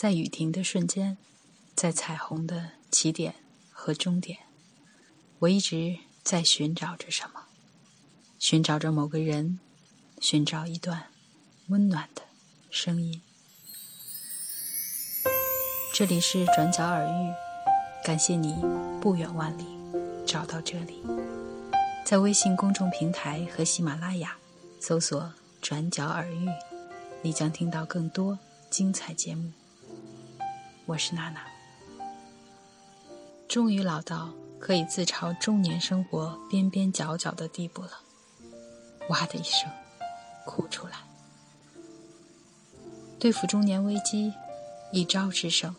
在雨停的瞬间，在彩虹的起点和终点，我一直在寻找着什么，寻找着某个人，寻找一段温暖的声音。这里是转角耳语，感谢你不远万里找到这里，在微信公众平台和喜马拉雅搜索“转角耳语”，你将听到更多精彩节目。我是娜娜，终于老到可以自嘲中年生活边边角角的地步了。哇的一声，哭出来。对付中年危机。一招制胜，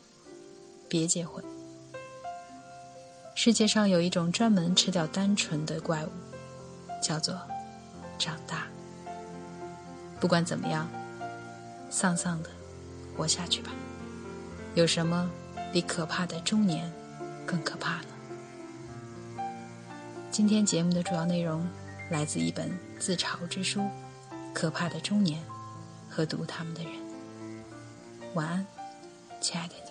别结婚。世界上有一种专门吃掉单纯的怪物，叫做长大。不管怎么样，丧丧的活下去吧。有什么比可怕的中年更可怕呢？今天节目的主要内容来自一本自嘲之书《可怕的中年和读他们的人》。晚安。亲爱的你。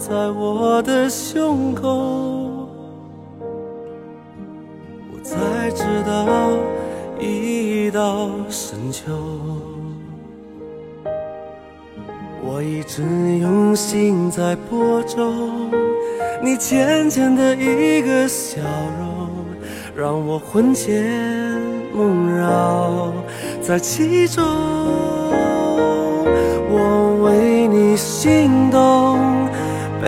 在我的胸口，我才知道已到深秋。我一直用心在播种，你浅浅的一个笑容，让我魂牵梦绕在其中。我为你心动，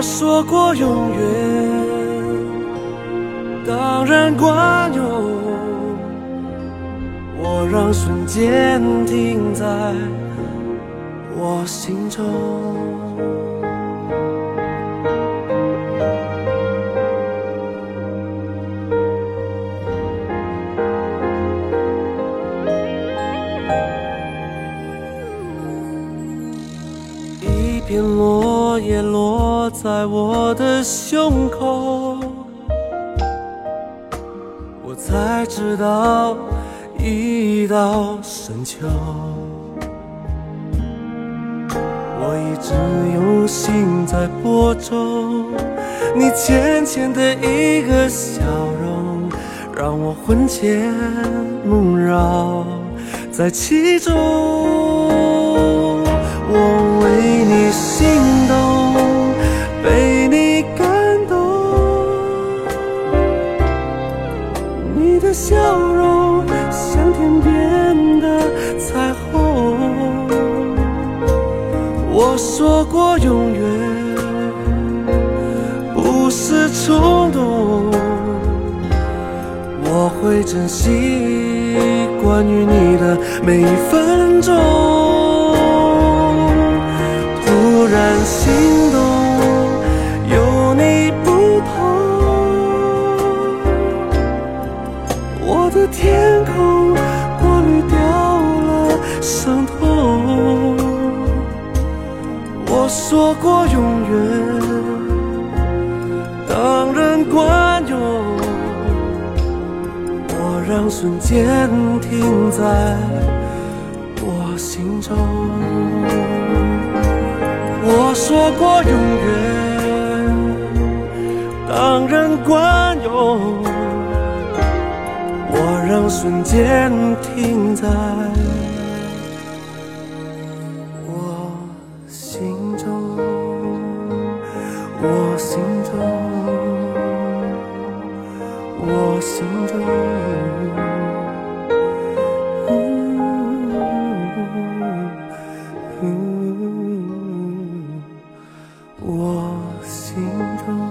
我说过永远，当然管用。我让瞬间停在我心中。一片落叶落在我的胸口，我才知道已到深秋。我一直用心在播种，你浅浅的一个笑容，让我魂牵梦绕在其中。我为你心像天边的彩虹。我说过永远不是冲动，我会珍惜关于你的每一分钟。突然心说过永远，当人管用，我让瞬间停在我心中。我说过永远，当人管用，我让瞬间停在我心中。